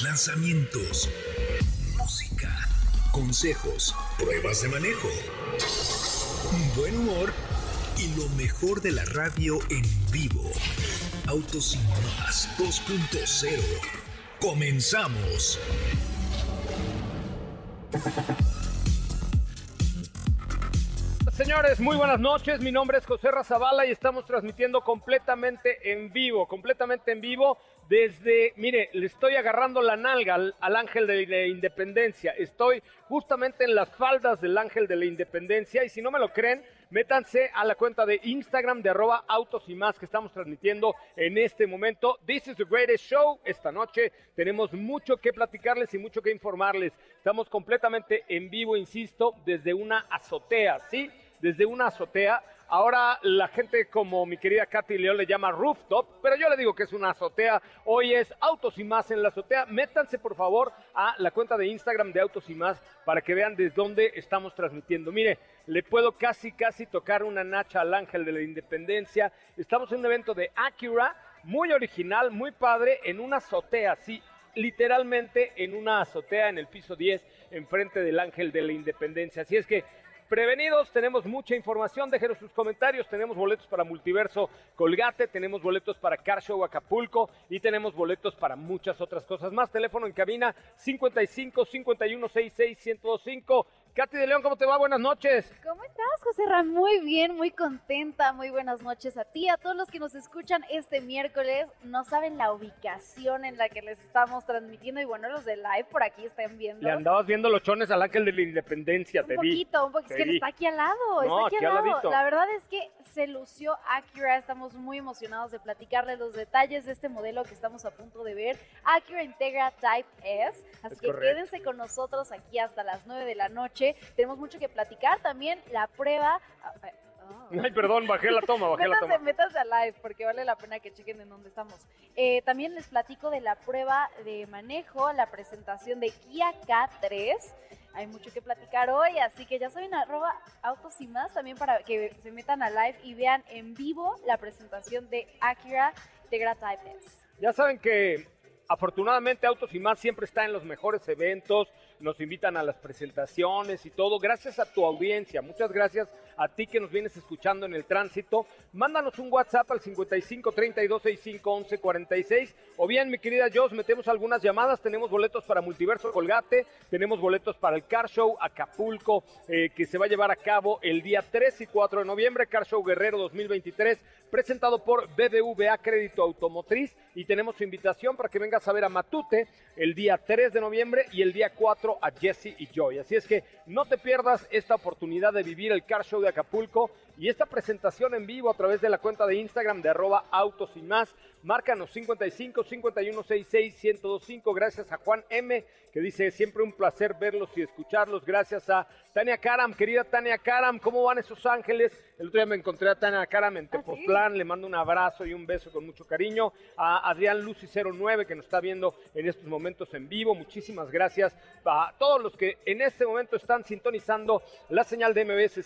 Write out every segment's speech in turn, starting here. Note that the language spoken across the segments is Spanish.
lanzamientos, música, consejos, pruebas de manejo, buen humor y lo mejor de la radio en vivo. Autos sin más 2.0. Comenzamos. Señores, muy buenas noches. Mi nombre es José Razabala y estamos transmitiendo completamente en vivo, completamente en vivo desde, mire, le estoy agarrando la nalga al, ángel de la independencia. Estoy justamente en las faldas del ángel de la independencia y si no me lo creen, métanse a la cuenta de Instagram de arroba autos y más que estamos transmitiendo en este momento. This is the greatest show. Esta noche tenemos mucho que platicarles y mucho que informarles. Estamos completamente en vivo, insisto, desde una azotea, ¿sí? Desde una azotea Ahora la gente como mi querida Katy León le llama rooftop, pero yo le digo que es una azotea. Hoy es Autos y Más en la azotea. Métanse por favor a la cuenta de Instagram de Autos y Más para que vean desde dónde estamos transmitiendo. Mire, le puedo casi, casi tocar una nacha al ángel de la independencia. Estamos en un evento de Acura, muy original, muy padre, en una azotea, sí, literalmente en una azotea en el piso 10, enfrente del ángel de la independencia. Así es que prevenidos, tenemos mucha información, déjenos sus comentarios, tenemos boletos para Multiverso Colgate, tenemos boletos para Car Show Acapulco y tenemos boletos para muchas otras cosas más. Teléfono en cabina 55 51 66 1025. Katy de León, ¿cómo te va? Buenas noches. ¿Cómo estás, José Ram? Muy bien, muy contenta. Muy buenas noches a ti, a todos los que nos escuchan este miércoles. No saben la ubicación en la que les estamos transmitiendo y bueno, los de live por aquí están viendo. Le andabas viendo los chones al ángel de la independencia, un te poquito, vi. un poquito, es que está aquí al lado, no, está aquí, aquí al lado. La verdad es que se lució Acura, estamos muy emocionados de platicarles los detalles de este modelo que estamos a punto de ver, Acura Integra Type S, así Es que correcto. quédense con nosotros aquí hasta las 9 de la noche, tenemos mucho que platicar, también la prueba... ah. Ay, perdón, bajé la toma, bajé la toma. métanse a live porque vale la pena que chequen en dónde estamos. Eh, también les platico de la prueba de manejo, la presentación de Kia K3. Hay mucho que platicar hoy, así que ya saben, arroba autos y más también para que se metan a live y vean en vivo la presentación de Acura Tegra Type S. Ya saben que afortunadamente Autos y Más siempre está en los mejores eventos, nos invitan a las presentaciones y todo. Gracias a tu audiencia, muchas gracias a ti que nos vienes escuchando en el tránsito. Mándanos un WhatsApp al 55 32 65 11 46 o bien, mi querida Jos, metemos algunas llamadas. Tenemos boletos para Multiverso Colgate, tenemos boletos para el Car Show Acapulco eh, que se va a llevar a cabo el día 3 y 4 de noviembre, Car Show Guerrero 2023, presentado por BBVA Crédito Automotriz y tenemos su invitación para que vengas a ver a Matute el día 3 de noviembre y el día 4 a Jesse y Joy. Así es que no te pierdas esta oportunidad de vivir el Car Show de Acapulco y esta presentación en vivo a través de la cuenta de Instagram de arroba autos y más. Márcanos 55 51 66 1025. Gracias a Juan M, que dice siempre un placer verlos y escucharlos. Gracias a Tania Karam, querida Tania Karam, ¿cómo van esos ángeles? El otro día me encontré a Tania Karam en ¿Ah, sí? Tepoztlán, le mando un abrazo y un beso con mucho cariño. A Adrián Lucy 09, que nos está viendo en estos momentos en vivo. Muchísimas gracias a todos los que en este momento están sintonizando la señal de MBS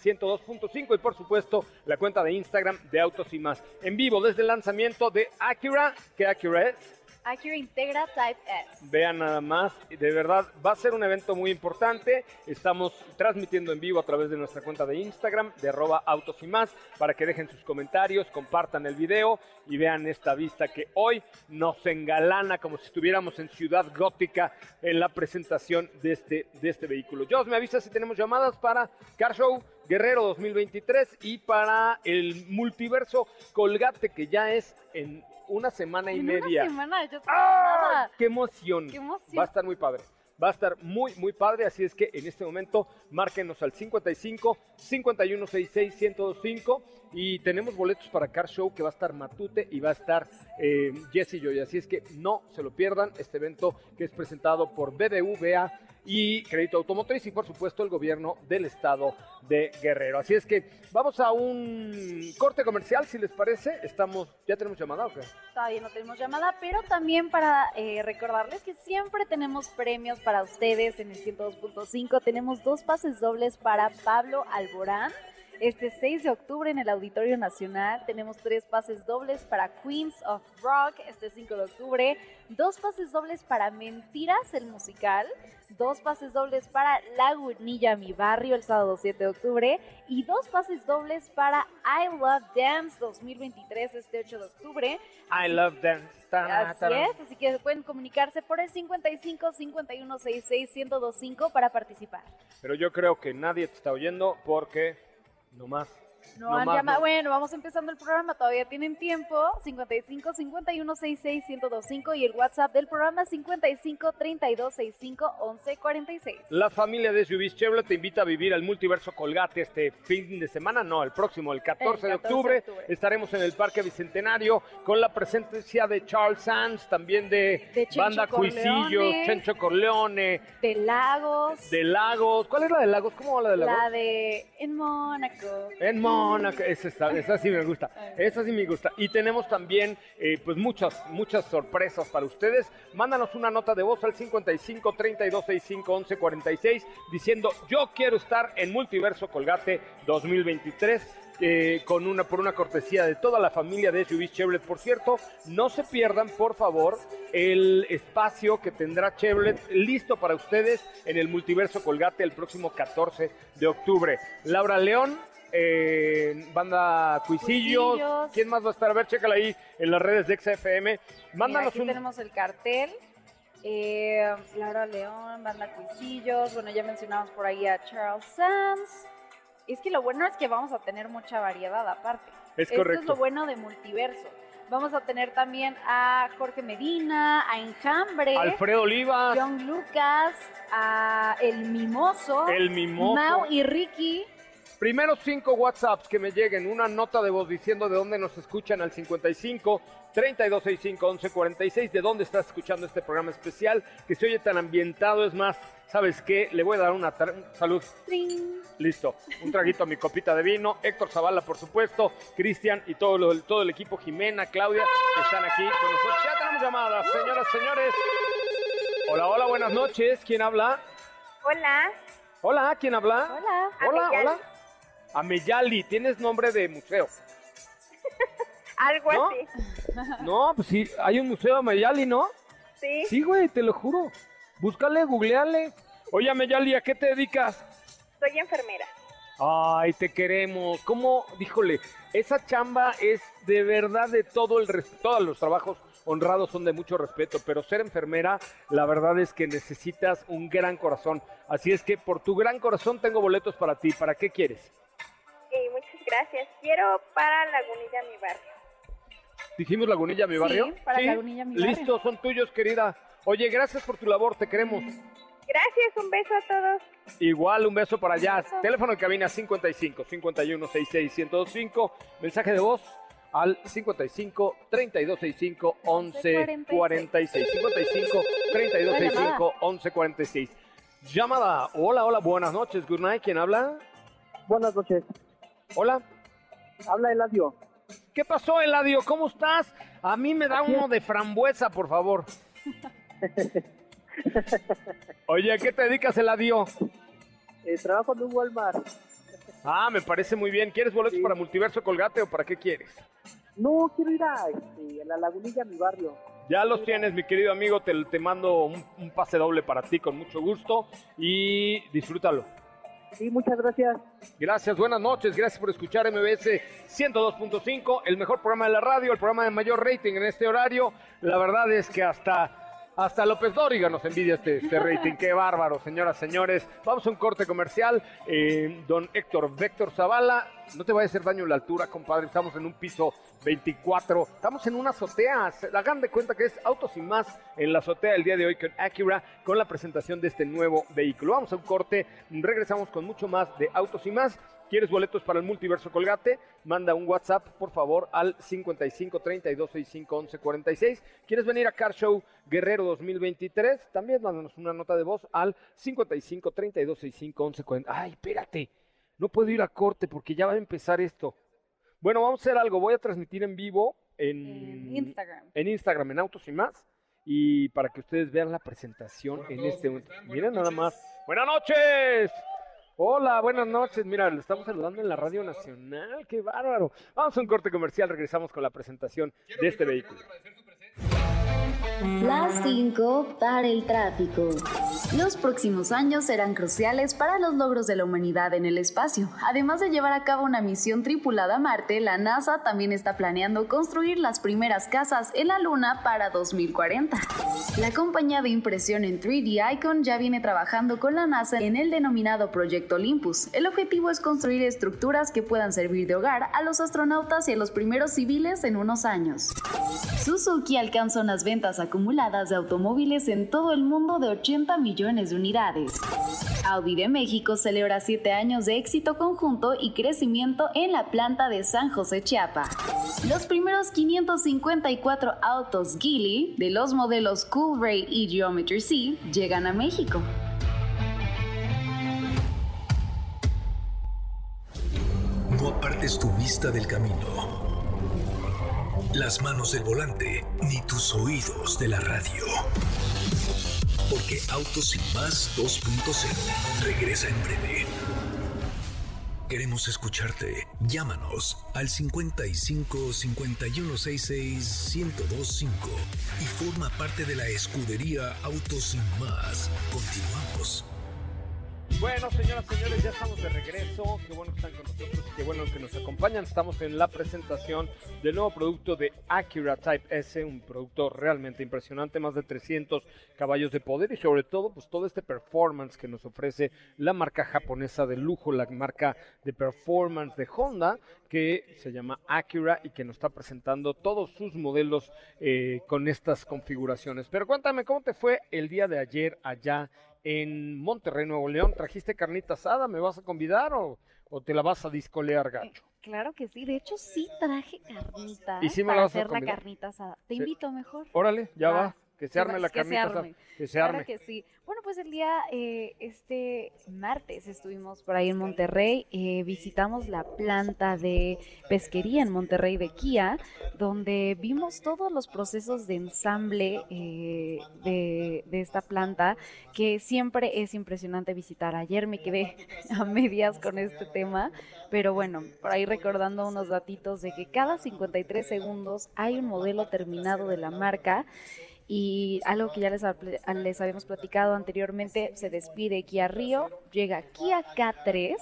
102.5 y por supuesto la cuenta de Instagram de Autos y más. En vivo desde el lanzamiento de Acura, que Acura es Acura Integra Type S. Vean nada más, de verdad va a ser un evento muy importante. Estamos transmitiendo en vivo a través de nuestra cuenta de Instagram, de arroba autos y más, para que dejen sus comentarios, compartan el video y vean esta vista que hoy nos engalana como si estuviéramos en Ciudad Gótica en la presentación de este, de este vehículo. Jos, me avisa si tenemos llamadas para Car Show Guerrero 2023 y para el multiverso Colgate que ya es en una semana y En media. Una semana, yo ¡Ah! ¡Qué emoción! ¡Qué emoción! Va a estar muy padre. Va a estar muy, muy padre. Así es que en este momento márquenos al 55 5166 1025 y tenemos boletos para Car Show que va a estar Matute y va a estar eh, Jesse Joy. Así es que no se lo pierdan este evento que es presentado por BBVA y Crédito Automotriz y por supuesto el gobierno del estado de Guerrero. Así es que vamos a un corte comercial si les parece. Estamos, ¿ya tenemos llamada o qué? Todavía no tenemos llamada, pero también para eh, recordarles que siempre tenemos premios para ustedes en el 102.5. Tenemos dos pases dobles para Pablo Alborán. Este 6 de octubre en el Auditorio Nacional tenemos tres pases dobles para Queens of Rock este 5 de octubre, dos pases dobles para Mentiras el musical, dos pases dobles para Lagunilla mi barrio el sábado 7 de octubre y dos pases dobles para I Love Dance 2023 este 8 de octubre. I love. Ta- Así es, así que pueden comunicarse por el 55 51 66 1025 para participar. Pero yo creo que nadie te está oyendo porque nomás. No, No han más, llamado. no. Bueno, vamos empezando el programa, todavía tienen tiempo. 55 51 66 1025 y el WhatsApp del programa 55 32 65 11 46. La familia de SUVs Chevrolet te invita a vivir al multiverso Colgate este fin de semana, no, el próximo, el 14, El de 14 de octubre. octubre. Estaremos en el Parque Bicentenario con la presencia de Charles Sands, también de, Banda Cuisillos. Chencho Corleone, De Lagos. de Lagos. ¿Cuál es la de Lagos? ¿Cómo va la de Lagos? La de En Mónaco. En Mónaco, está- esa sí me gusta, esa sí me gusta. Y tenemos también, eh, pues muchas, muchas sorpresas para ustedes. Mándanos una nota de voz al 55 32 65 11 46 diciendo yo quiero estar en Multiverso Colgate 2023. eh, con una por una cortesía de toda la familia de SUV Chevrolet. Por cierto, no se pierdan, por favor, el espacio que tendrá Chevrolet listo para ustedes en el Multiverso Colgate el próximo 14 de octubre. Laura León, eh, banda Cuisillos. Cuisillos. ¿Quién más va a estar? A ver, chécala ahí en las redes de XFM. Mira, Mándanos aquí un. tenemos el cartel. Eh, Laura León, Banda Cuisillos. Bueno, ya mencionamos por ahí a Charles Sands. Es que lo bueno es que vamos a tener mucha variedad aparte. Es Esto es correcto. lo bueno de multiverso. Vamos a tener también a Jorge Medina, a Enjambre, Alfredo Olivas, John Lucas, a El Mimoso, el mimoso. Mau y Ricky. Primeros cinco WhatsApps que me lleguen, una nota de voz diciendo de dónde nos escuchan al 55 3265 1146, de dónde estás escuchando este programa especial que se oye tan ambientado. Es más, ¿sabes qué? Le voy a dar una salud. Listo, un traguito a mi copita de vino. Héctor Zavala, por supuesto, Cristian y todo, lo- todo el equipo, Jimena, Claudia, están aquí con nosotros. Ya tenemos llamadas, señoras, señores. Hola, hola, buenas noches. ¿Quién habla? Hola, Hola, ¿quién habla? Hola. Hola, hola. Ameyali, tienes nombre de museo. algo ¿No? así. No, pues sí, hay un museo Ameyali, ¿no? Sí, Sí, güey, te lo juro. Búscale, googleale. Oye, Ameyali, ¿a qué te dedicas? soy enfermera. Ay, te queremos. ¿Cómo? Díjole, esa chamba es de verdad de todo el res- todos los trabajos honrados son de mucho respeto, pero ser enfermera, la verdad es que necesitas un gran corazón. Así es que por tu gran corazón tengo boletos para ti. ¿Para qué quieres? Gracias. Quiero para Lagunilla, mi barrio. Dijimos Lagunilla, mi Sí, barrio. para Lagunilla, mi barrio. Listo, son tuyos, querida. Oye, gracias por tu labor, te queremos. Gracias, un beso a todos. Igual, un beso para allá. Teléfono de cabina 55 51 66 1025. Mensaje de voz al 55 3265 1146. 55 3265 1146. Llamada. Hola, hola, buenas noches. Good night. ¿Quién habla? Buenas noches. Hola. Habla Eladio. ¿Qué pasó, Eladio? ¿Cómo estás? A mí me da uno de frambuesa, por favor. Oye, ¿a qué te dedicas, Eladio? Eh, trabajo en un Walmart. Ah, me parece muy bien. ¿Quieres boletos Sí. para Multiverso Colgate o para qué quieres? No, quiero ir a, este, a la lagunilla, a mi barrio. Ya los tienes, mi querido amigo. Te, te mando un, un pase doble para ti con mucho gusto y disfrútalo. Sí, muchas gracias. Gracias, buenas noches, gracias por escuchar MBS 102.5, el mejor programa de la radio, el programa de mayor rating en este horario. La verdad es que hasta hasta López Dóriga nos envidia este, este rating. Qué bárbaro, señoras, señores. Vamos a un corte comercial. Eh, don Héctor Véctor Zavala, no te vaya a hacer daño la altura, compadre. Estamos en un piso 24. Estamos en una azotea. Hagan de cuenta que es Autos y Más en la azotea el día de hoy con Acura con la presentación de este nuevo vehículo. Vamos a un corte. Regresamos con mucho más de Autos y Más. ¿Quieres boletos para el multiverso Colgate? Manda un WhatsApp, por favor, al 55 32 65 11 46. ¿Quieres venir a Car Show Guerrero 2023? También mándanos una nota de voz al 55 32 65 11 40. Ay, espérate. No puedo ir a corte porque ya va a empezar esto. Bueno, vamos a hacer algo. Voy a transmitir en vivo en, En Instagram. en Instagram, en Autos y Más. Y para que ustedes vean la presentación en este momento. Miren nada más. Buenas noches. Hola, buenas noches. Mira, lo estamos saludando en la Radio Nacional. ¡Qué bárbaro! Vamos a un corte comercial. Regresamos con la presentación de este vehículo. Las 5 para el tráfico. Los próximos años serán cruciales para los logros de la humanidad en el espacio. Además de llevar a cabo una misión tripulada a Marte, la NASA también está planeando construir las primeras casas en la Luna para 2040. La compañía de impresión en 3D Icon ya viene trabajando con la NASA en el denominado Proyecto Olympus. El objetivo es construir estructuras que puedan servir de hogar a los astronautas y a los primeros civiles en unos años. Suzuki alcanza unas ventas acumuladas de automóviles en todo el mundo de 80 millones de unidades. Audi de México celebra 7 años de éxito conjunto y crecimiento en la planta de San José Chiapa. Los primeros 554 autos Geely de los modelos Cool Ray y Geometry C llegan a México. No apartes tu vista del camino, las manos del volante, ni tus oídos de la radio. Porque Autos Más 2.0 regresa en breve. Queremos escucharte. Llámanos al 55 5166 1025 y forma parte de la escudería Autos Sin Más. Continuamos. Bueno, señoras y señores, ya estamos de regreso. Qué bueno que están con nosotros, qué bueno que nos acompañan. Estamos en la presentación del nuevo producto de Acura Type S, un producto realmente impresionante, más de 300 caballos de poder y sobre todo, pues todo este performance que nos ofrece la marca japonesa de lujo, la marca de performance de Honda, que se llama Acura y que nos está presentando todos sus modelos eh, con estas configuraciones. Pero cuéntame, ¿cómo te fue el día de ayer allá en Monterrey, Nuevo León. ¿Trajiste carnita asada? ¿Me vas a convidar o, o te la vas a discolear, gacho? Claro que sí, de hecho sí traje carnita ¿Y sí me la para vas a hacer la convidar? carnita asada. Te invito mejor. Órale, ya va. Que se arme la que se arme. Que se Claro arme. que sí. Bueno, pues el día, eh, este martes estuvimos por ahí en Monterrey, eh, visitamos la planta de pesquería en Monterrey de Kia, donde vimos todos los procesos de ensamble eh, de, de esta planta, que siempre es impresionante visitar. Ayer me quedé a medias con este tema, pero bueno, por ahí recordando unos datitos de que cada 53 segundos hay un modelo terminado de la marca. Y algo que ya les, les habíamos platicado anteriormente, se despide Kia Río, llega Kia K3.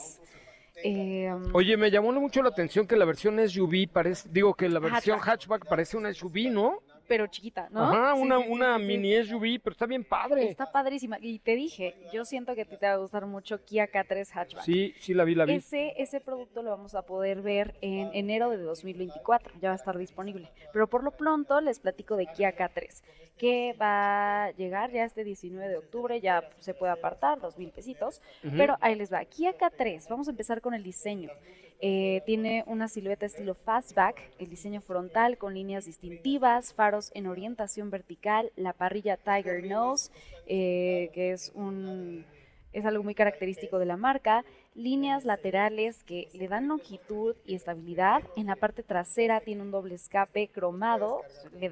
eh, Oye, me llamó mucho la atención que la versión SUV parece, digo que la versión Hatchback. hatchback parece una SUV, ¿no? Pero chiquita, ¿no? Ajá, una, sí, una sí, sí. mini SUV, pero está bien padre. Está padrísima. Y te dije, yo siento que a ti te va a gustar mucho Kia K3 Hatchback. Sí, sí la vi, la vi. Ese, ese producto lo vamos a poder ver en enero de 2024, ya va a estar disponible. Pero por lo pronto les platico de Kia K3, que va a llegar ya este 19 de octubre, ya se puede apartar, dos mil pesitos. Pero ahí les va, Kia K3, vamos a empezar con el diseño. Eh, tiene una silueta estilo fastback, el diseño frontal con líneas distintivas, faros en orientación vertical, la parrilla Tiger Nose, eh, que es un es algo muy característico de la marca, líneas laterales que le dan longitud y estabilidad. En la parte trasera tiene un doble escape cromado,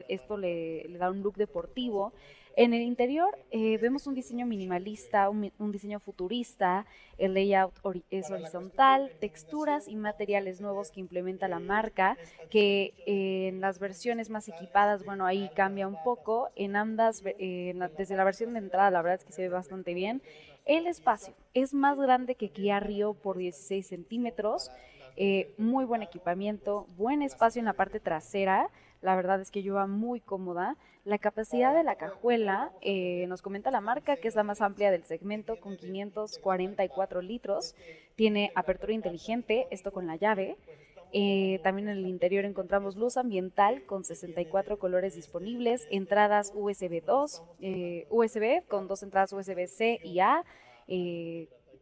esto le, da un look deportivo. En el interior eh, vemos un diseño minimalista, un, diseño futurista, el layout es horizontal, texturas y materiales nuevos que implementa la marca, que eh, en las versiones más equipadas, bueno, ahí cambia un poco. En ambas, eh, desde la versión de entrada, la verdad es que se ve bastante bien. El espacio es más grande que Kia Rio por 16 centímetros. muy buen equipamiento, buen espacio en la parte trasera. La verdad es que lleva muy cómoda. La capacidad de la cajuela, eh, nos comenta la marca, que es la más amplia del segmento, con 544 litros. Tiene apertura inteligente, esto con la llave. Eh, también en el interior encontramos luz ambiental con 64 colores disponibles, entradas USB 2, eh, USB con dos entradas USB-C y A,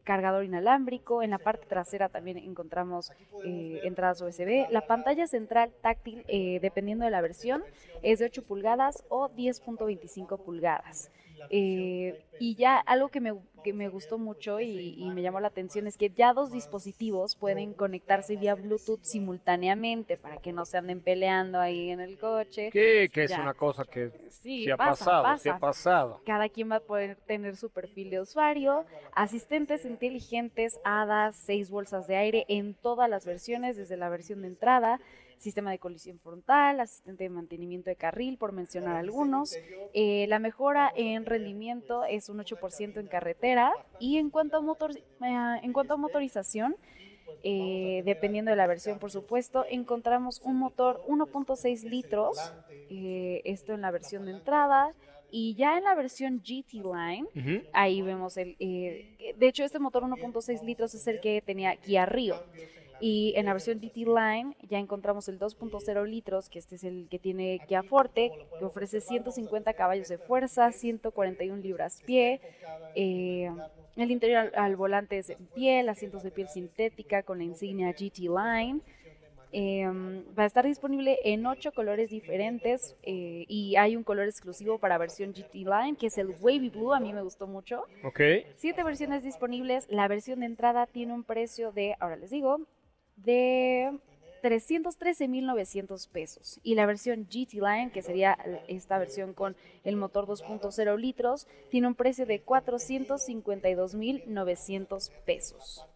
cargador inalámbrico. En la parte trasera también encontramos eh, entradas USB. La pantalla central táctil, eh, dependiendo de la versión, es de 8 pulgadas o 10.25 pulgadas. Eh, y ya algo que me, que me gustó mucho y, me llamó la atención es que ya dos dispositivos pueden conectarse vía Bluetooth simultáneamente para que no se anden peleando ahí en el coche. Que, que es una cosa que sí, ha pasado, ha pasado. Cada quien va a poder tener su perfil de usuario, asistentes inteligentes, HADAS, seis bolsas de aire en todas las versiones, desde la versión de entrada sistema de colisión frontal, asistente de mantenimiento de carril, por mencionar algunos. Eh, la mejora en rendimiento es un 8% en carretera y en cuanto a, motor, eh, en cuanto a motorización, eh, dependiendo de la versión, por supuesto, encontramos un motor 1.6 litros, esto en la versión de entrada, y ya en la versión GT Line, ahí vemos el, de hecho este motor 1.6 litros es el que tenía Kia Rio. Y en la versión GT Line ya encontramos el 2.0 litros, que este es el que tiene Kia Forte, que ofrece 150 caballos de fuerza, 141 libras pie. Eh, el interior al, volante es en piel, asientos de piel sintética con la insignia GT Line. Em, va a estar disponible en ocho colores diferentes eh, y hay un color exclusivo para versión GT Line que es el Wavy Blue, a mí me gustó mucho. Ok. Siete versiones disponibles, la versión de entrada tiene un precio de, ahora les digo, de 313.900 pesos. Y la versión GT Line, que sería esta versión con el motor 2.0 litros, tiene un precio de 452.900 pesos.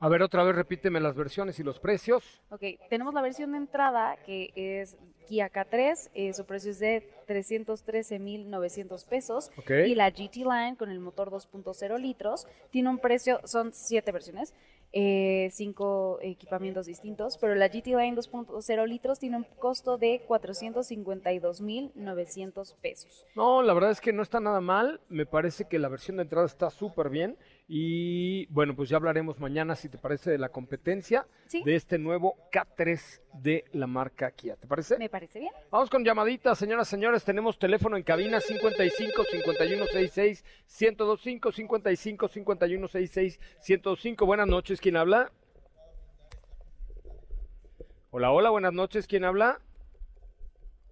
A ver, otra vez repíteme las versiones y los precios. Ok, tenemos la versión de entrada que es Kia K3, eh, su precio es de 313.900 pesos. Y la GT Line con el motor 2.0 litros tiene un precio, son siete versiones, eh, cinco equipamientos distintos, pero la GT Line 2.0 litros tiene un costo de 452.900 pesos. No, la verdad es que no está nada mal, me parece que la versión de entrada está súper bien y bueno, pues ya hablaremos mañana, si te parece, de la competencia de este nuevo K3 de la marca Kia. ¿Te parece? Me parece bien. Vamos con llamaditas, señoras, señores. Tenemos teléfono en cabina 55 51 66 1025 55 51 66 1025. Buenas noches, ¿quién habla? Hola, hola, buenas noches, ¿quién habla?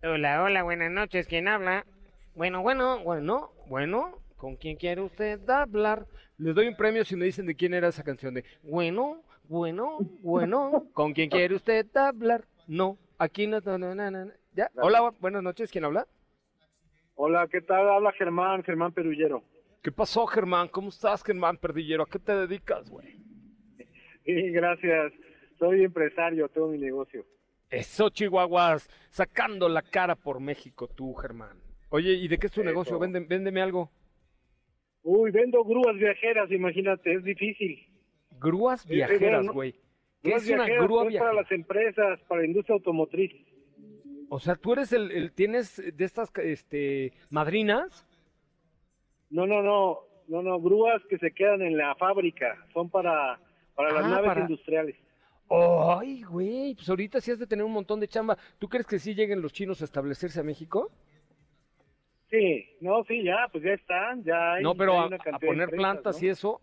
Hola, hola, buenas noches, ¿quién habla? Bueno, bueno, bueno, bueno, ¿con quién quiere usted hablar? Les doy un premio si me dicen de quién era esa canción de bueno, bueno, bueno, ¿con quién quiere usted hablar? No, aquí no, no, no, no, ¿Ya? Hola, buenas noches, ¿quién habla? Hola, ¿qué tal? Habla Germán, Germán Perullero. ¿Qué pasó, Germán? ¿Cómo estás, Germán Perdillero? ¿A qué te dedicas, güey? Sí, gracias. Soy empresario, tengo mi negocio. Eso, Chihuahuas, sacando la cara por México tú, Germán. Oye, ¿y de qué es tu negocio? véndeme algo. Uy, vendo grúas viajeras, imagínate, es difícil. Grúas viajeras, güey. ¿Qué es una grúa viajera? Para las empresas, para la industria automotriz. O sea, tú eres el, tienes de estas este madrinas? No, no, no, no, no, grúas que se quedan en la fábrica, son para para las ah, naves industriales. Ay, güey, pues ahorita sí has de tener un montón de chamba. ¿Tú crees que sí lleguen los chinos a establecerse a México? Sí, no, sí, ya, pues ya están, ya hay. No, pero a, poner plantas y eso.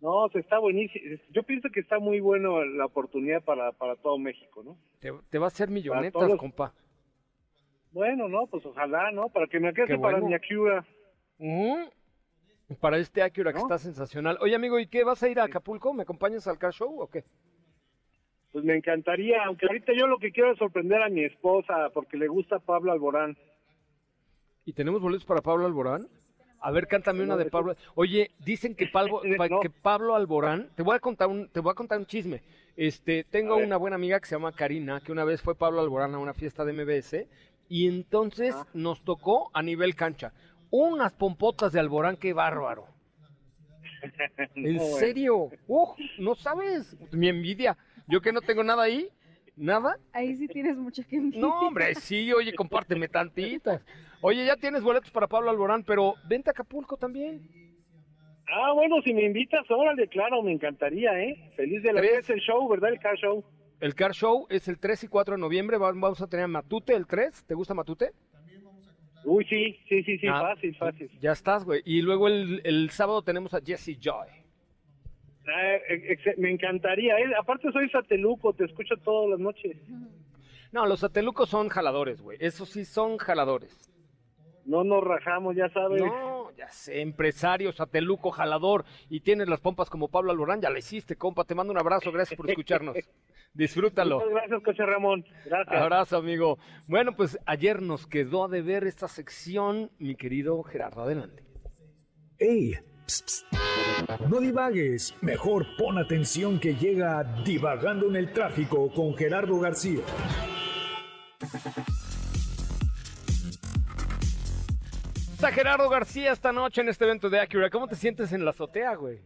No, se está buenísimo. Yo pienso que está muy bueno la oportunidad para, para todo México, ¿no? Te, va a hacer millonetas, compa. Bueno, no, pues ojalá, ¿no? Para que me quede para mi Acura. para este Acura que está sensacional. Oye, amigo, ¿y qué? ¿Vas a ir a Acapulco? ¿Me acompañas al car show o qué? Pues me encantaría, aunque ahorita yo lo que quiero es sorprender a mi esposa porque le gusta Pablo Alborán. ¿Y tenemos boletos para Pablo Alborán? A ver, cántame una de Pablo. Oye, dicen que Pablo, que Pablo Alborán, te voy a contar un, te voy a contar un chisme. Este, tengo una buena amiga que se llama Karina, que una vez fue Pablo Alborán a una fiesta de MBS y entonces Ah. nos tocó a nivel cancha unas pompotas de Alborán, qué bárbaro. ¿En serio? ¡Uf! no sabes, mi envidia. Yo que no tengo nada ahí, nada. Ahí sí tienes que envidiar. No, hombre, sí, oye, compárteme tantitas. Oye, ya tienes boletos para Pablo Alborán, pero vente a Acapulco también. Ah, bueno, si me invitas, órale, claro, me encantaría, ¿eh? Feliz de la vida, es el show, ¿verdad? El car show. El Car Show es el 3 y 4 de noviembre. va- Vamos a tener a Matute el 3. ¿Te gusta Matute? Uy, sí, sí, sí, sí, Ah, fácil, fácil. Ya estás, güey. Y luego el, el sábado tenemos a Jesse Joy. Ah, me encantaría, ¿eh? Aparte soy sateluco, te escucho todas las noches. No, los satelucos son jaladores, güey. Esos sí son jaladores. No nos rajamos, ya sabes. No, ya sé, empresario, sateluco, jalador. Y tienes las pompas como Pablo Alborán. Ya la hiciste, compa. Te mando un abrazo. Gracias por escucharnos. Disfrútalo. Muchas gracias, Coche Ramón. Gracias. Abrazo, amigo. Bueno, pues ayer nos quedó de ver esta sección, mi querido Gerardo. Adelante. ¡Ey! Psst, psst. No divagues, mejor pon atención que llega Divagando en el Tráfico con Gerardo García. Está Gerardo García esta noche en este evento de Acura. ¿Cómo te sientes en la azotea, güey?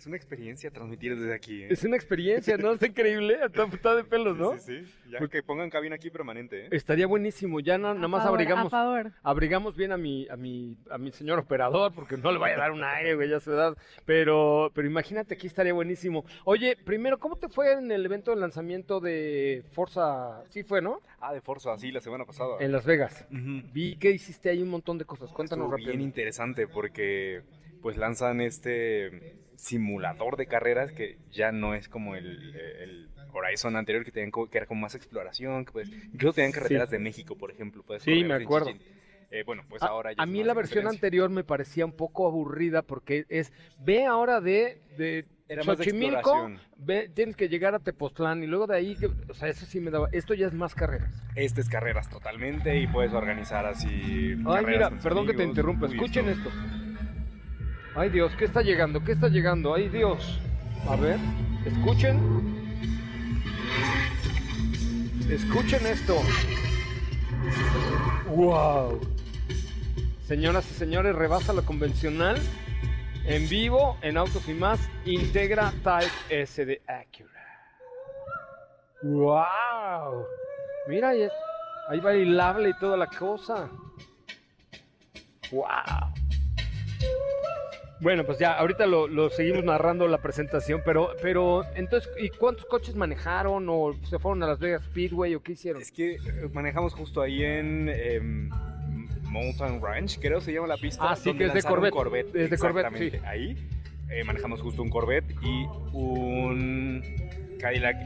Es una experiencia transmitir desde aquí, ¿eh? Es una experiencia, ¿no? Está increíble. Está, está de pelos, ¿no? Sí, sí, sí. Ya que pongan cabina aquí permanente, ¿eh? Estaría buenísimo. Ya na- nada más favor, abrigamos, a favor. abrigamos bien a mi, a mi, a mi señor operador, porque no le vaya a dar un aire, güey, ya a su edad. Pero, pero imagínate, aquí estaría buenísimo. Oye, primero, ¿cómo te fue en el evento de lanzamiento de Forza? Sí fue, ¿no? Ah, de Forza, sí, la semana pasada. En Las Vegas. Vi que hiciste ahí un montón de cosas. Cuéntanos Estuvo rápido. bien interesante porque pues lanzan este simulador de carreras que ya no es como el, el Horizon anterior que, tenían, que era como más exploración, que pues, incluso tenían carreteras de México, por ejemplo. puedes Sí, me acuerdo. Eh, bueno, pues A- ahora ya a mí la versión anterior me parecía un poco aburrida porque es ve ahora de, de Era Xochimilco, ve, tienes que llegar a Tepoztlán y luego de ahí, o sea, eso sí me daba. Esto ya es más carreras. Este es carreras totalmente y puedes organizar así. Ay, mira, con perdón que te interrumpa. Escuchen esto- esto. Ay, Dios, ¿qué está llegando? ¿Qué está llegando? Ay, Dios. A ver, escuchen. Escuchen esto. Wow. Señoras y señores, rebasa lo convencional. En vivo, en Autos y más, integra Type S de Acura. Wow. Mira, ahí, ahí bailable y toda la cosa. Wow. Bueno, pues ya, ahorita lo, lo seguimos narrando la presentación, pero, pero, entonces, ¿y cuántos coches manejaron o se fueron a Las Vegas Speedway o qué hicieron? Es que eh, manejamos justo ahí en em, Mountain Ranch, creo se llama la pista. Ah, sí, que es de Corvette. un Es de Corvette, sí. Ahí eh, manejamos justo un Corvette y un Cadillac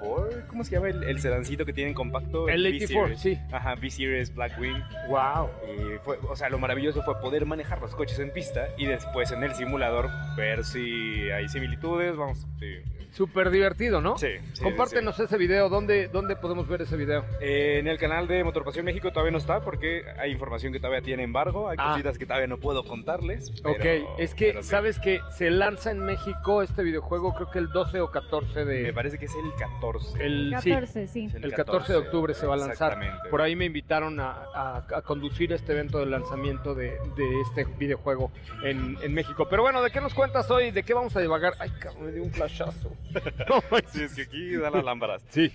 84. ¿Cómo se llama el, el sedancito que tienen compacto? El V-Series. 84, sí. Ajá, V-Series Blackwing. Wow. Y fue, o sea, lo maravilloso fue poder manejar los coches en pista y después en el simulador ver si hay similitudes. Vamos, sí. Súper divertido, ¿no? Sí, sí, Compártenos ese video. ¿Dónde, ¿Dónde podemos ver ese video? Eh, en el canal de Motorpasión México todavía no está porque hay información que todavía tiene embargo, hay Ah. cositas que todavía no puedo contarles. ok, pero- es que. ¿sabes que Se lanza en México este videojuego, creo que el 12 o 14 de... Me parece que es el 14. El, sí, 14, sí. Es el 14 de octubre se va a lanzar. Exactamente. Por ahí me invitaron a, a- a conducir este evento de lanzamiento de, de este videojuego en, en México. Pero bueno, ¿de qué nos cuentas hoy? ¿De qué vamos a divagar? Ay, cabrón, me dio un flashazo. Sí, es que aquí da las lámparas. Sí.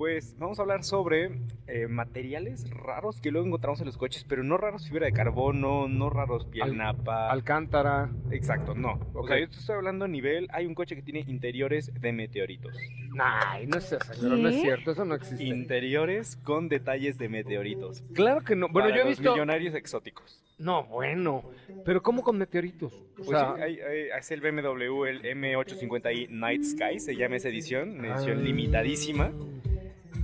Pues vamos a hablar sobre eh, materiales raros que luego encontramos en los coches, pero no raros fibra de carbono, no raros piel Al- napa. Alcántara. Exacto, no. O Ok. sea, yo te estoy hablando a nivel, hay un coche que tiene interiores de meteoritos. Ay, no seas señor, no es cierto, eso no existe. Interiores con detalles de meteoritos. Claro que no. Bueno, Para yo he los visto. millonarios exóticos. No, bueno. Pero ¿cómo con meteoritos? O Pues sea, sí, hay- hay- es el BMW, el M850i Night Sky, se llama esa edición, una edición Ah. limitadísima.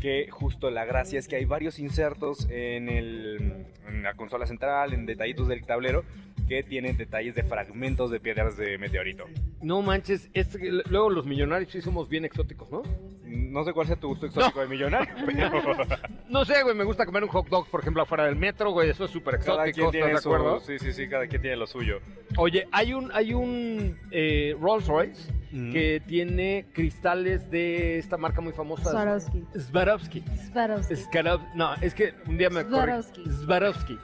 Que justo la gracia es que hay varios insertos en, el, la consola central, en detallitos del tablero, que tienen detalles de fragmentos de piedras de meteorito. No manches, es luego los millonarios sí somos bien exóticos, ¿no? No sé cuál sea tu gusto exótico de millonario, pero... No sé, güey, me gusta comer un hot dog, por ejemplo, afuera del metro, güey, eso es súper Cada exótico, quien ¿estás tiene de acuerdo? su... Sí, sí, sí, cada quien tiene lo suyo. Oye, hay un, hay un eh, Rolls Royce Mm. que tiene cristales de esta marca muy famosa. Swarovski. Swarovski. Swarovski. Skarov- no, es que un día me corrí. Swarovski. Swarovski.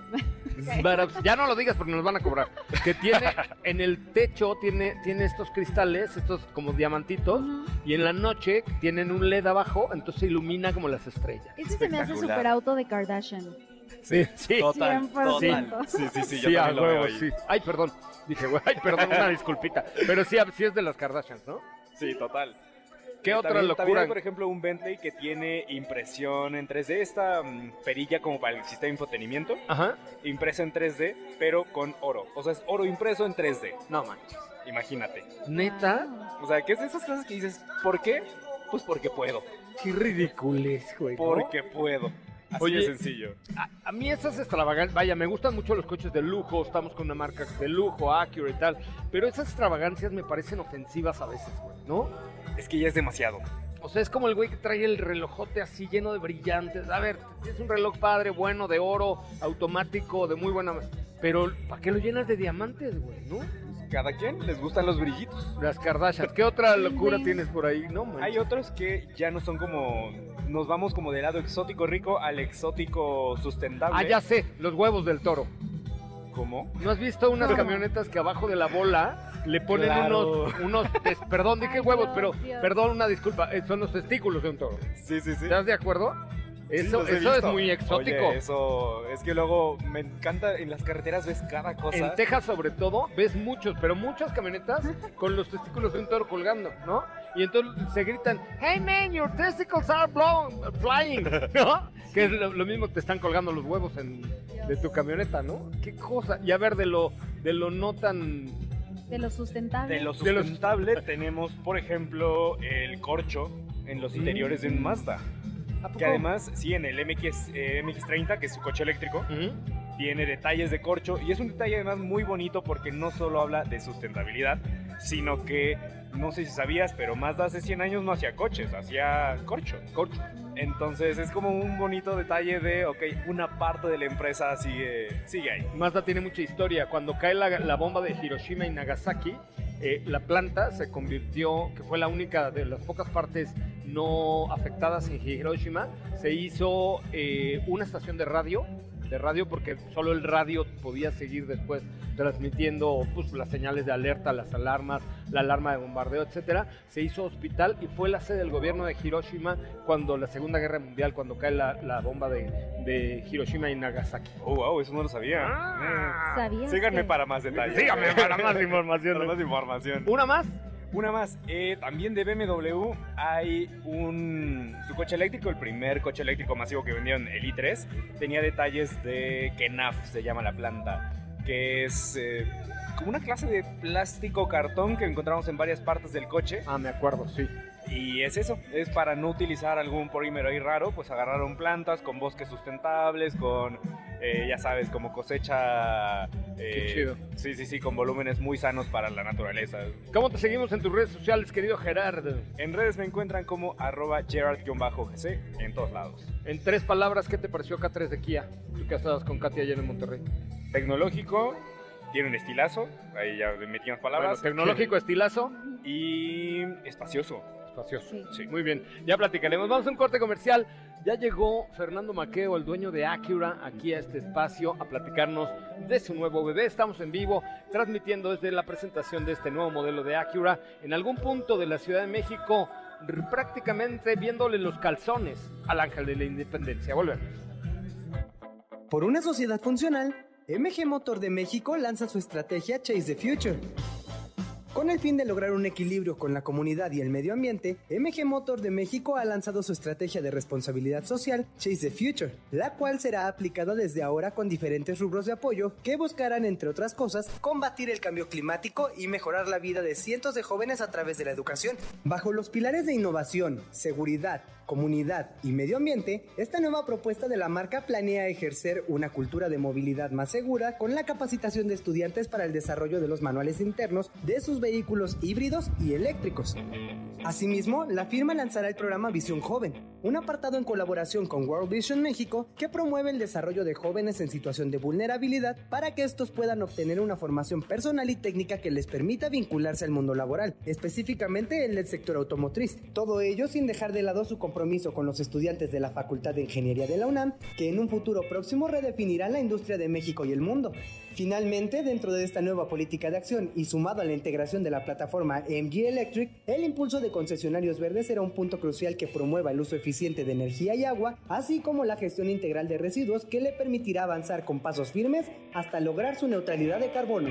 Ya no lo digas porque nos van a cobrar. Que tiene en el techo tiene, tiene estos cristales, estos como diamantitos, y en la noche tienen un LED abajo, entonces se ilumina como las estrellas. Ese se me hace super auto de Kardashian. Sí, sí. Total, 100%. Sí, sí, sí, yo Sí, a también lo veo huevo, ahí. sí. Ay, perdón. Dije, güey, ay, perdón, una disculpita. Pero sí, sí es de las Kardashians, ¿no? Sí, total. ¿Qué Eh, otra también- locura? También hay, por ejemplo, un Bentley que tiene impresión en 3D, esta mm, perilla como para el sistema de infotenimiento, Ajá. impresa en 3D, pero con oro. O sea, es oro impreso en 3D. No manches. Imagínate. ¿Neta? O sea, que es de esas cosas que dices, ¿por qué? Pues porque puedo. Qué ridiculez, güey. ¿no? Porque puedo. Así Oye, de sencillo. A, a mí esas extravagancias, vaya, me gustan mucho los coches de lujo, estamos con una marca de lujo, Acura y tal, pero esas extravagancias me parecen ofensivas a veces, güey, ¿no? Es que ya es demasiado. O sea, es como el güey que trae el relojote así lleno de brillantes. A ver, es un reloj padre, bueno, de oro, automático, de muy buena... Pero, ¿para qué lo llenas de diamantes, güey, no? Cada quien les gustan los brillitos. Las Kardashians. ¿Qué otra locura tienes por ahí? No, man. Hay otros que ya no son como. Nos vamos como del lado exótico rico al exótico sustentable. Ah, ya sé, los huevos del toro. ¿Cómo? ¿No has visto unas camionetas que abajo de la bola le ponen Claro. unos, unos perdón, dije huevos, Dios, pero Dios. perdón, una disculpa, eh, son los testículos de un toro. Sí, sí, sí. ¿Estás de acuerdo? Sí, Eso, he eso es muy exótico. Oye, eso es que luego me encanta en las carreteras ves cada cosa. En Texas sobre todo ves muchos, pero muchas camionetas con los testículos de un toro colgando, ¿no? Y entonces se gritan, hey man, your testicles are blown, flying, ¿no? Que es lo, lo mismo te están colgando los huevos en, de tu camioneta, ¿no? Qué cosa. Y a ver, de lo, de lo no tan... De lo sustentable. De lo De sustentable tenemos, por ejemplo, el corcho en los interiores de un Mazda. ¿A poco? Que además, sí, en el MX, eh, MX30, que es su coche eléctrico, Ujú. tiene detalles de corcho y es un detalle además muy bonito porque no solo habla de sustentabilidad, sino que, no sé si sabías, pero Mazda hace 100 años no hacía coches, hacía corcho. Corcho. Entonces es como un bonito detalle de, ok, una parte de la empresa sigue, sigue ahí. Mazda tiene mucha historia. Cuando cae la, bomba de Hiroshima y Nagasaki, eh, la planta se convirtió, que fue la única de las pocas partes no afectadas en Hiroshima, se hizo eh, una estación de radio, de radio porque solo el radio podía seguir después transmitiendo pues, las señales de alerta, las alarmas, la alarma de bombardeo, etcétera. Se hizo hospital y fue la sede del gobierno de Hiroshima cuando la Segunda Guerra Mundial, cuando cae la, la bomba de, de Hiroshima y Nagasaki. Oh, wow, eso no lo sabía. Ah. ¿Sabías Síganme que- para más detalles. Síganme para más información. Para más información. ¿Una más? Una más, eh, también de BMW hay un su coche eléctrico, el primer coche eléctrico masivo que vendieron, el i3, tenía detalles de Kenaf, se llama la planta, que es eh, como una clase de plástico cartón que encontramos en varias partes del coche. Ah, me acuerdo, sí. Y es eso, es para no utilizar algún polímero ahí raro, pues agarraron plantas con bosques sustentables, con, eh, ya sabes, como cosecha... eh, Qué chido. Sí, sí, sí, con volúmenes muy sanos para la naturaleza. ¿Cómo te seguimos en tus redes sociales, querido Gerardo? En redes me encuentran como arroba gerard-gc en todos lados. En tres palabras, ¿qué te pareció K3 de Kia? Tú que estabas con Katy ayer en Monterrey. Tecnológico, tiene un estilazo, ahí ya metimos palabras. Bueno, tecnológico, estilazo. Y espacioso. Espacioso. Sí. Muy bien, ya platicaremos. Vamos a un corte comercial. Ya llegó Fernando Maqueo, el dueño de Acura, aquí a este espacio a platicarnos de su nuevo bebé. Estamos en vivo transmitiendo desde la presentación de este nuevo modelo de Acura en algún punto de la Ciudad de México, prácticamente viéndole los calzones al ángel de la independencia. Volvemos. Por una sociedad funcional, MG Motor de México lanza su estrategia Chase the Future. Con el fin de lograr un equilibrio con la comunidad y el medio ambiente, MG Motor de México ha lanzado su estrategia de responsabilidad social Chase the Future, la cual será aplicada desde ahora con diferentes rubros de apoyo que buscarán, entre otras cosas, combatir el cambio climático y mejorar la vida de cientos de jóvenes a través de la educación. Bajo los pilares de innovación, seguridad, comunidad y medio ambiente, esta nueva propuesta de la marca planea ejercer una cultura de movilidad más segura con la capacitación de estudiantes para el desarrollo de los manuales internos de sus vehículos híbridos y eléctricos. Asimismo, la firma lanzará el programa Visión Joven, un apartado en colaboración con World Vision México que promueve el desarrollo de jóvenes en situación de vulnerabilidad para que estos puedan obtener una formación personal y técnica que les permita vincularse al mundo laboral, específicamente el sector automotriz. Todo ello sin dejar de lado su compromiso con los estudiantes de la Facultad de Ingeniería de la UNAM, que en un futuro próximo redefinirán la industria de México y el mundo. Finalmente, dentro de esta nueva política de acción y sumado a la integración de la plataforma MG Electric, el impulso de concesionarios verdes será un punto crucial que promueva el uso eficiente de energía y agua, así como la gestión integral de residuos que le permitirá avanzar con pasos firmes hasta lograr su neutralidad de carbono.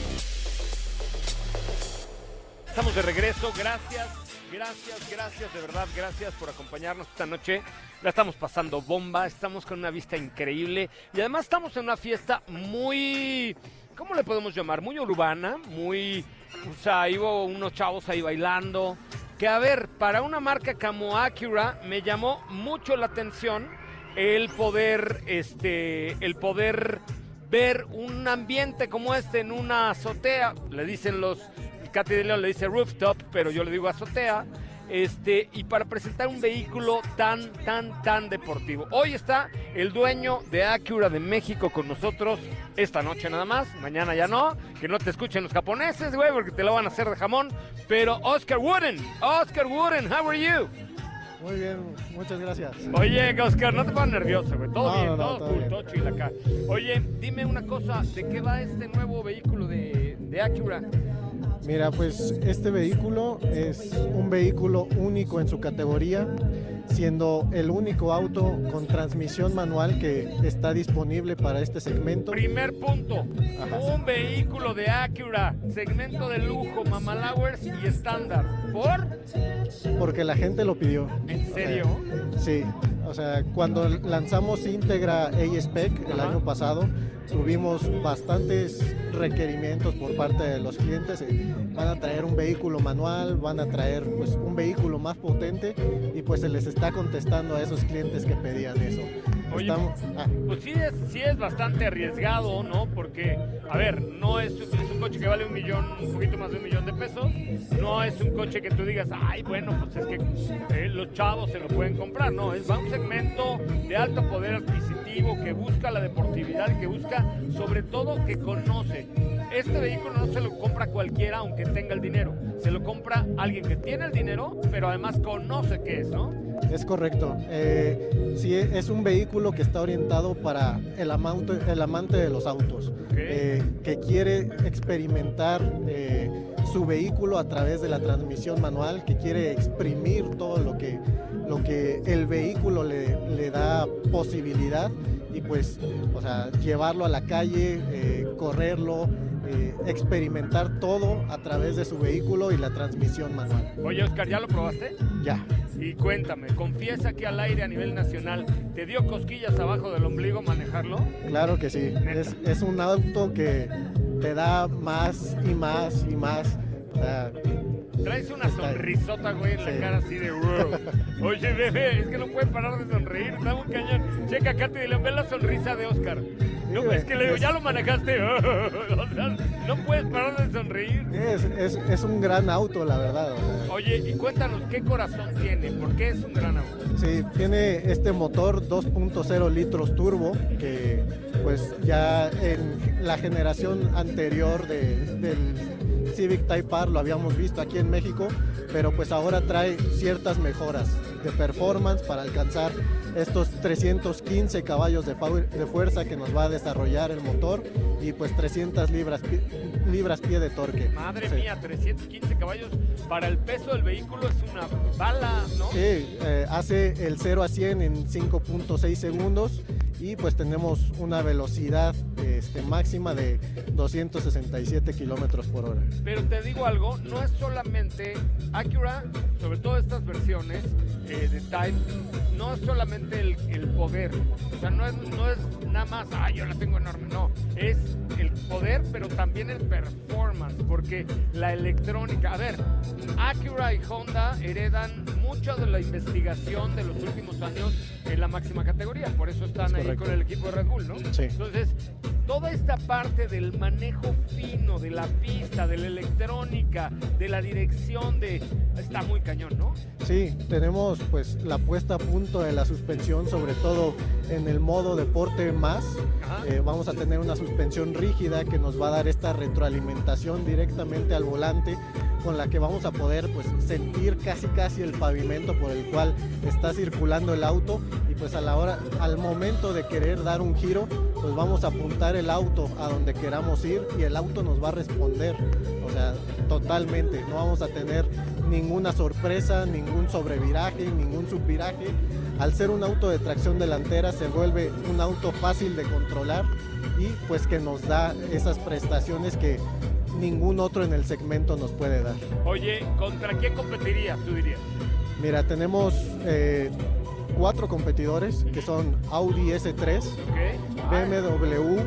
Estamos de regreso, gracias, gracias, gracias, de verdad, gracias por acompañarnos esta noche. La estamos pasando bomba, estamos con una vista increíble y además estamos en una fiesta muy, ¿cómo le podemos llamar? Muy urbana, muy, o sea, hubo unos chavos ahí bailando. Que a ver, para una marca como Acura me llamó mucho la atención el poder, este, el poder ver un ambiente como este en una azotea, le dicen los Katy de León le dice rooftop, pero yo le digo azotea. Este, y para presentar un vehículo tan, tan, tan deportivo. Hoy está el dueño de Acura de México con nosotros esta noche nada más, mañana ya no, que no te escuchen los japoneses, güey, porque te lo van a hacer de jamón. Pero Oscar Wooden, Oscar Wooden, how are you? Muy bien, muchas gracias. Oye, Oscar, no te pongas nervioso, güey. Todo No, bien, no, no, todo, todo cool, bien. todo chill acá. Oye, dime una cosa, ¿de qué va este nuevo vehículo de, de Acura? Mira, pues este vehículo es un vehículo único en su categoría, siendo el único auto con transmisión manual que está disponible para este segmento. Primer punto, un vehículo de Acura, segmento de lujo, Mamalowers y estándar. ¿Por? Porque la gente lo pidió. ¿En serio? Sí, o sea, cuando lanzamos Integra A-Spec el año pasado, tuvimos bastantes requerimientos por parte de los clientes. Van a traer un vehículo manual, van a traer pues, un vehículo más potente y pues se les está contestando a esos clientes que pedían eso. Oye, Estamos- ah, Pues sí es, sí es bastante arriesgado, ¿no? Porque, a ver, no es, es un coche que vale un millón, un poquito más de un millón de pesos. No es un coche que tú digas, ay, bueno, pues es que eh, los chavos se lo pueden comprar. No, es va un segmento de alto poder adquisitivo que busca la deportividad, que busca sobre todo que conoce. Este vehículo no se lo compra cualquiera aunque tenga el dinero. Se lo compra alguien que tiene el dinero, pero además conoce qué es, ¿no? Es correcto. Eh, sí, es un vehículo que está orientado para el amante, el amante de los autos, eh, que quiere experimentar eh, su vehículo a través de la transmisión manual, que quiere exprimir todo lo que, lo que el vehículo le, le da posibilidad y pues, o sea, llevarlo a la calle, eh, correrlo, eh, experimentar todo a través de su vehículo y la transmisión manual. Oye, Oscar, ¿ya lo probaste? Ya. Y cuéntame, confiesa aquí al aire a nivel nacional, ¿te dio cosquillas abajo del ombligo manejarlo? Claro que sí. Es, es un auto que te da más y más y más. O sea, Traes una sonrisota, güey, en la cara así de wow. Oye, bebé, es que no puede parar de sonreír, está muy cañón. Checa, Katy de León, ve la sonrisa de Oscar. No, es que le digo, ya lo manejaste. O sea, no puedes parar de sonreír. es, es- es un gran auto, la verdad. o sea. Oye, y cuéntanos, ¿qué corazón tiene? ¿Por qué es un gran auto? Sí, tiene este motor 2.0 litros turbo que pues ya en la generación anterior de- del Civic Type R lo habíamos visto aquí en México, pero pues ahora trae ciertas mejoras de performance para alcanzar estos 315 caballos de, de fuerza que nos va a desarrollar el motor y pues 300 libras, libras pie de torque. Madre mía, 315 caballos para el peso del vehículo es una bala, ¿no? Sí, eh, hace el 0 a 100 en 5.6 segundos y pues tenemos una velocidad este, máxima de 267 kilómetros por hora. Pero te digo algo, no es solamente Acura, sobre todo estas versiones eh, de Type, no es solamente el, el, poder, o sea, no es, no es nada más, ah, yo la tengo enorme, no, es el poder, pero también el performance, porque la electrónica, a ver, Acura y Honda heredan mucho de la investigación de los últimos años en la máxima categoría, por eso están ahí con el equipo de Red Bull, ¿no? Sí. Entonces, toda esta parte del manejo fino de la pista, de la electrónica, de la dirección, de está muy cañón, ¿no? Sí, tenemos pues la puesta a punto de la suspensión, sobre todo en el modo deporte más. Eh, vamos a tener una suspensión rígida que nos va a dar esta retroalimentación directamente al volante con la que vamos a poder pues sentir casi casi el pavimento por el cual está circulando el auto. Y pues a la hora al momento de querer dar un giro pues vamos a apuntar el auto a donde queramos ir y el auto nos va a responder. O sea totalmente. No vamos a tener ninguna sorpresa ningún sobreviraje ningún subviraje. Al ser un auto de tracción delantera se vuelve un auto fácil de controlar y pues que nos da esas prestaciones que ningún otro en el segmento nos puede dar. Oye, ¿contra quién competiría, tú dirías? Mira, tenemos eh, cuatro competidores que son Audi S3, BMW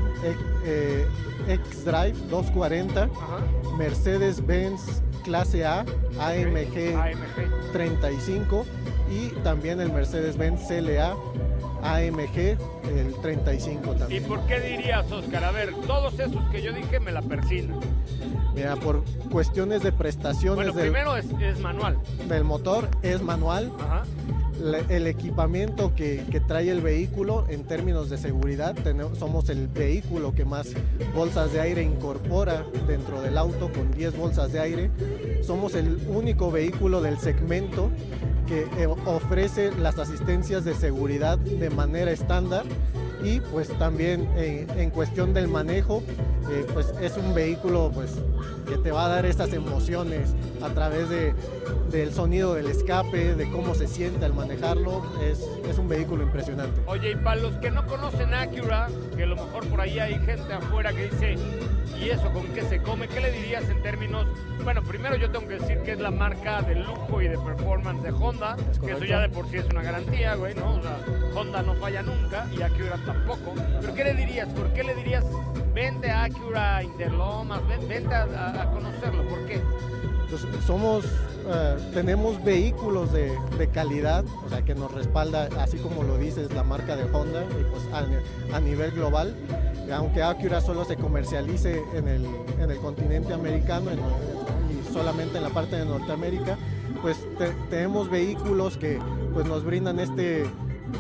eh, X-Drive 240, Mercedes-Benz Clase A AMG, AMG 35 y también el Mercedes-Benz CLA AMG, el 35 también. ¿Y por qué dirías, Oscar? A ver, todos esos que yo dije me la persinan. Mira, por cuestiones de prestaciones. Bueno, primero es, es, manual. Del motor es manual. Ajá. el equipamiento que, que, trae el vehículo en términos de seguridad, tenemos, somos el vehículo que más bolsas de aire incorpora dentro del auto con 10 bolsas de aire. Somos el único vehículo del segmento que eh, ofrece las asistencias de seguridad de manera estándar y pues también eh, en cuestión del manejo eh, pues es un vehículo pues que te va a dar estas emociones a través de, del sonido del escape, de cómo se siente al manejarlo, es, es un vehículo impresionante. Oye, y para los que no conocen Acura, que a lo mejor por ahí hay gente afuera que dice, ¿y eso con qué se come? ¿Qué le dirías en términos? Bueno, primero yo tengo que decir que es la marca de lujo y de performance de Honda, que eso ya de por sí es una garantía, güey, ¿no? O sea, Honda no falla nunca y Acura tampoco. Pero ¿qué le dirías? ¿Por qué le dirías, vente a Acura Interlomas, vente a, a conocerlo? ¿Por qué? Pues somos, uh, tenemos vehículos de, de, calidad, o sea, que nos respalda, así como lo dices, la marca de Honda, y pues a, a nivel global. Aunque Acura solo se comercialice en el, en el continente americano en, y solamente en la parte de Norteamérica, pues te, tenemos vehículos que pues nos brindan este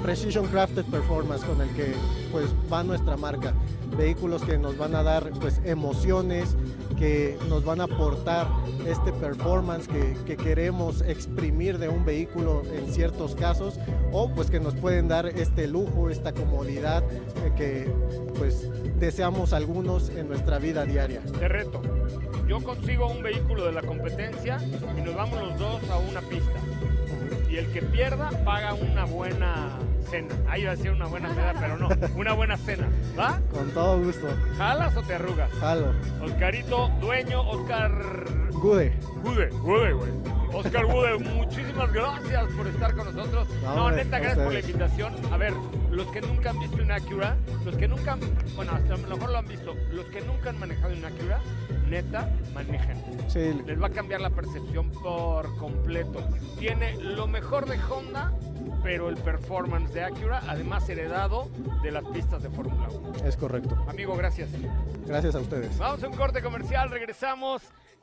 Precision Crafted Performance con el que pues va nuestra marca. Vehículos que nos van a dar pues emociones, que nos van a aportar este performance que, que, queremos exprimir de un vehículo en ciertos casos o pues que nos pueden dar este lujo, esta comodidad eh, que pues deseamos algunos en nuestra vida diaria. Te reto, yo consigo un vehículo de la competencia y nos vamos los dos a una pista y el que pierda paga una buena cena. Ahí iba a decir una buena cena, pero no, una buena cena, ¿va? Con todo gusto. ¿Jalas o te arrugas? Jalo. Oscarito, dueño, Oscar... Gude. Gude, Gude, güey. Oscar Gude, muchísimas gracias por estar con nosotros. No, no neta, gracias por la invitación. A ver, los que nunca han visto una Acura, los que nunca, bueno, hasta a lo mejor lo han visto, los que nunca han manejado una Acura, neta, manejen. Sí. Les va a cambiar la percepción por completo. Tiene lo mejor de Honda, pero el performance de Acura, además heredado de las pistas de Fórmula 1. Es correcto. Amigo, gracias. Gracias a ustedes. Vamos a un corte comercial, regresamos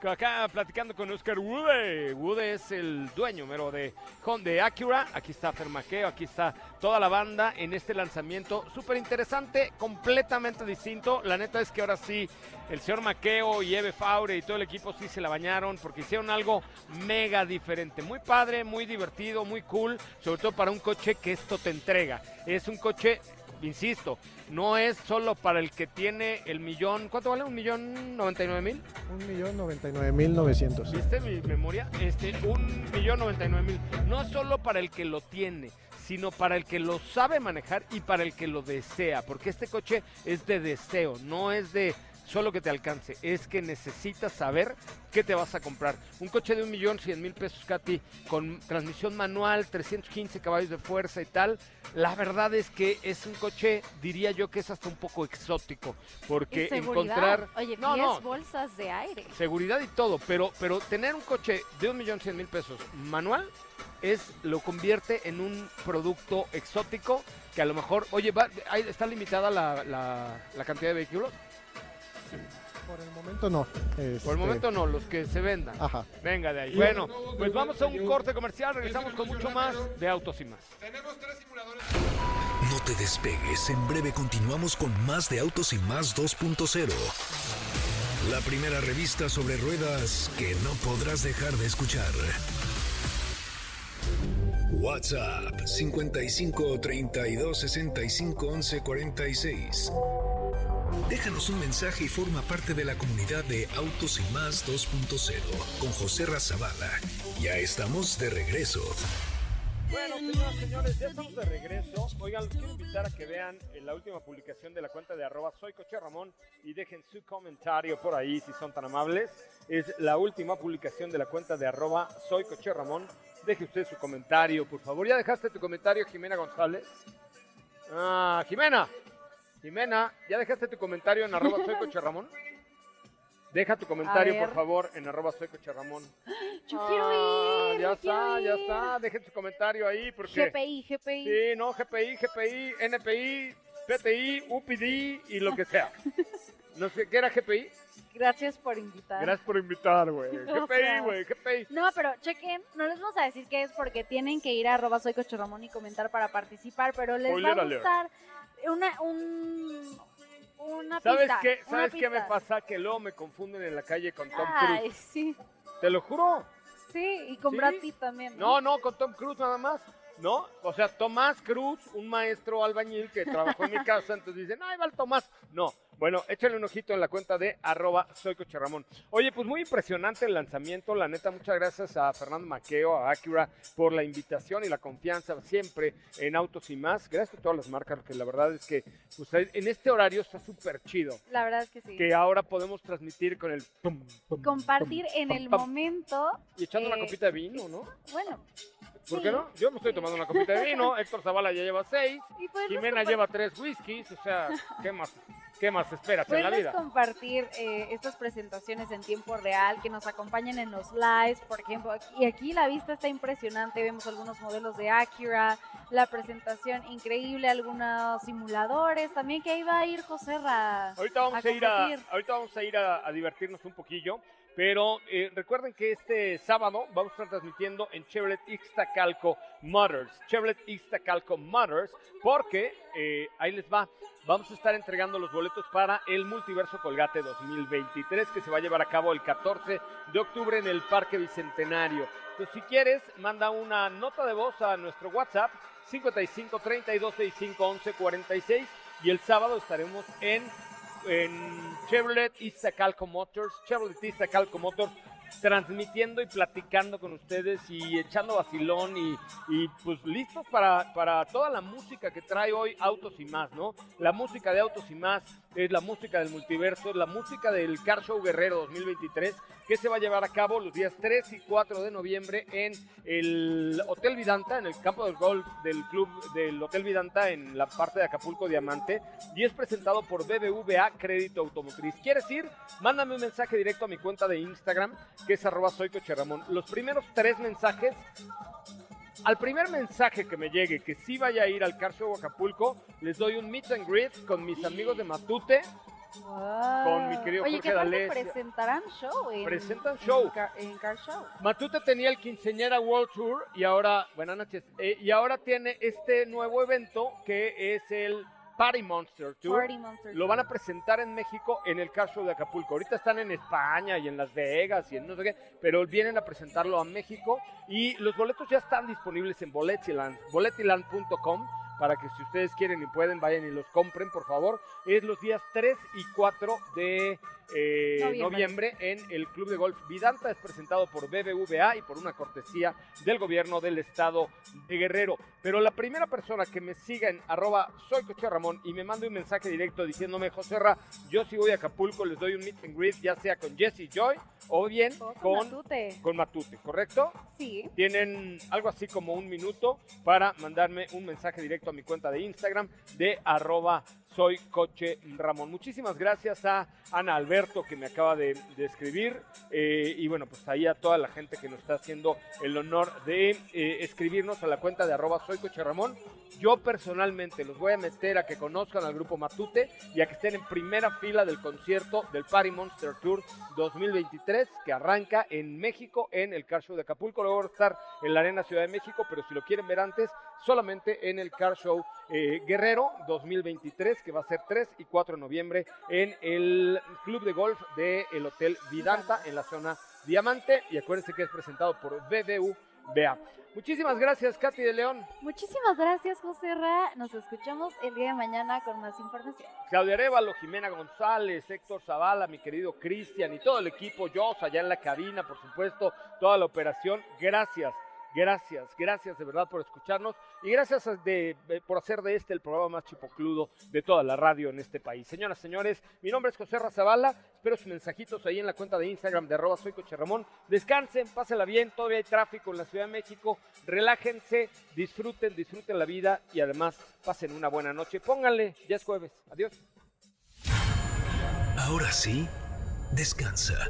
acá platicando con Oscar Woode. Woode es el dueño mero de Honda Acura. Aquí está Fermaqueo, aquí está toda la banda en este lanzamiento súper interesante, completamente distinto. La neta es que ahora sí, el señor Maqueo y Eve Faure y todo el equipo sí se la bañaron porque hicieron algo mega diferente. Muy padre, muy divertido, muy cool, sobre todo para un coche que esto te entrega. Es un coche insisto, no es solo para el que tiene el millón, ¿cuánto vale? ¿Un millón noventa y nueve mil? Un millón noventa y nueve mil novecientos. ¿Viste mi memoria? Este, un millón noventa y nueve mil. No solo para el que lo tiene, sino para el que lo sabe manejar y para el que lo desea, porque este coche es de deseo, no es de solo que te alcance, es que necesitas saber qué te vas a comprar. Un coche de un millón cien mil pesos, Katy, con transmisión manual, 315 caballos de fuerza y tal. La verdad es que es un coche, diría yo que es hasta un poco exótico, porque encontrar... Oye, no, 10 bolsas de aire. Seguridad y todo, pero, pero tener un coche de un millón cien mil pesos manual es lo convierte en un producto exótico que a lo mejor, oye, va, está limitada la, la cantidad de vehículos. Por el momento no. Por el este, momento no, los que se vendan. Ajá. Venga de ahí. Bueno, pues vamos a un corte comercial, regresamos con mucho más de Autos y Más. Tenemos tres simuladores. No te despegues, en breve continuamos con más de Autos y Más 2.0. La primera revista sobre ruedas que no podrás dejar de escuchar. WhatsApp 55 32 65 11 46. Déjanos un mensaje y forma parte de la comunidad de Autos y Más 2.0 con José Razabala. Ya estamos de regreso. Bueno, señoras señores, ya estamos de regreso. Oigan, los quiero invitar a que vean la última publicación de la cuenta de arroba soy Coche Ramón y dejen su comentario por ahí si son tan amables. Es la última publicación de la cuenta de arroba soy Coche Ramón. Deje usted su comentario, por favor. ¿Ya dejaste tu comentario, Jimena González? Ah, Jimena, Jimena, ¿ya dejaste tu comentario en arroba soy Coche Ramón? Deja tu comentario, por favor, en arroba soy Coche Ramón. Yo quiero ir. Ya está, ya está. Dejen su comentario ahí porque... GPI, GPI. Sí, no, GPI, GPI, NPI, PTI, UPD y lo que sea. No sé, ¿qué era GPI? Gracias por invitar. Gracias por invitar, güey. GPI, güey, GPI. No, pero chequen, no les vamos a decir qué es porque tienen que ir a arroba soy Coche Ramón y comentar para participar, pero les va a gustar una, un, una ¿Sabes pista, qué? ¿Sabes qué me pasa? Que luego me confunden en la calle con Tom Ay, Cruise. sí. Te lo juro. Sí, y con Brad Pitt también. ¿no? no, no, con Tom Cruise nada más. ¿No? O sea, Tomás Cruz, un maestro albañil que trabajó en mi casa, entonces dicen, ay, va el Tomás. No, bueno, échale un ojito en la cuenta de arroba soy Coche Ramón. Oye, pues muy impresionante el lanzamiento, la neta, muchas gracias a Fernando Maqueo, a Acura, por la invitación y la confianza siempre en Autos y más. Gracias a todas las marcas, porque la verdad es que pues, en este horario está súper chido. La verdad es que sí. Que ahora podemos transmitir con el... Compartir en el momento. Y echando una copita de vino, ¿no? Bueno. ¿Por qué no? Yo me estoy tomando una copita de vino, Héctor Zavala ya lleva seis, pues Jimena lleva tres whiskies, o sea, ¿qué más? ¿Qué más esperas en la vida? compartir eh, estas presentaciones en tiempo real, que nos acompañen en los lives, por ejemplo. Y aquí la vista está impresionante, vemos algunos modelos de Acura, la presentación increíble, algunos simuladores, también que ahí va a ir José Ra. Ahorita vamos a, ir a, ahorita vamos a ir a divertirnos un poquillo. Pero eh, recuerden que este sábado vamos a estar transmitiendo en Chevrolet Ixtacalco Motors. Chevrolet Ixtacalco Motors, porque eh, ahí les va. Vamos a estar entregando los boletos para el Multiverso Colgate 2023 que se va a llevar a cabo el 14 de octubre en el Parque Bicentenario. Entonces, si quieres, manda una nota de voz a nuestro WhatsApp 55 32 65 11 46 y el sábado estaremos en en Chevrolet Iztacalco Motors, Chevrolet Iztacalco Motors, transmitiendo y platicando con ustedes y echando vacilón y, y, pues listos para, para toda la música que trae hoy Autos y más, ¿no? La música de Autos y más es la música del multiverso, es la música del Car Show Guerrero 2023 que se va a llevar a cabo los días 3 y 4 de noviembre en el Hotel Vidanta, en el campo del golf del club del Hotel Vidanta en la parte de Acapulco Diamante y es presentado por BBVA Crédito Automotriz. ¿Quieres ir? Mándame un mensaje directo a mi cuenta de Instagram que es arroba soy Ramón. Los primeros tres mensajes al primer mensaje que me llegue que sí vaya a ir al Car Show Acapulco, les doy un meet and greet con mis amigos de Matute con mi querido Oye, Jorge D'Alessio. presentarán show. En, Presentan en show. Car- En Car, Show. Matute tenía el Quinceñera World Tour y ahora, buenas noches, eh, y ahora tiene este nuevo evento que es el Party Monster Tour. Party Monster Lo van a presentar en México en el Car Show de Acapulco. Ahorita están en España y en Las Vegas y en no sé qué, pero vienen a presentarlo a México y los boletos ya están disponibles en Boletiland, boletiland.com para que si ustedes quieren y pueden vayan y los compren, por favor. Es los días 3 y 4 de eh, Noviembre. noviembre en el Club de Golf Vidanta. Es presentado por BBVA y por una cortesía del gobierno del estado de Guerrero. Pero la primera persona que me siga en arroba soy Coche Ramón y me mande un mensaje directo diciéndome, José Ra, yo si voy a Acapulco les doy un meet and greet, ya sea con Jesse Joy o bien con con, Matute. con Matute, ¿correcto? Sí. Tienen algo así como un minuto para mandarme un mensaje directo a mi cuenta de Instagram de arroba soy coche Ramón. Muchísimas gracias a Ana Alberto que me acaba de, escribir eh, y bueno, pues ahí a toda la gente que nos está haciendo el honor de eh, escribirnos a la cuenta de arroba soy coche Ramón. Yo personalmente los voy a meter a que conozcan al grupo Matute y a que estén en primera fila del concierto del Party Monster Tour 2023 que arranca en México en el Car Show de Acapulco. Luego va a estar en la Arena Ciudad de México, pero si lo quieren ver antes, solamente en el Car Show eh, Guerrero 2023 que va a ser 3 y 4 de noviembre en el Club de Golf del Hotel Vidanta en la zona Diamante. Y acuérdense que es presentado por BBVA. Muchísimas gracias, Katy de León. Muchísimas gracias, José Ra. Nos escuchamos el día de mañana con más información. Claudia Arevalo, Jimena González, Héctor Zavala, mi querido Cristian y todo el equipo, yo allá en la cabina, por supuesto, toda la operación. Gracias, gracias, gracias de verdad por escucharnos y gracias de- por hacer de este el programa más chipocludo de toda la radio en este país. Señoras, señores, mi nombre es José Razabala, espero sus mensajitos ahí en la cuenta de Instagram de arroba soy Coche. Descansen, pásenla bien, todavía hay tráfico en la Ciudad de México, relájense, disfruten, disfruten la vida y además pasen una buena noche. Pónganle, ya es jueves. Adiós. Ahora sí, descansa.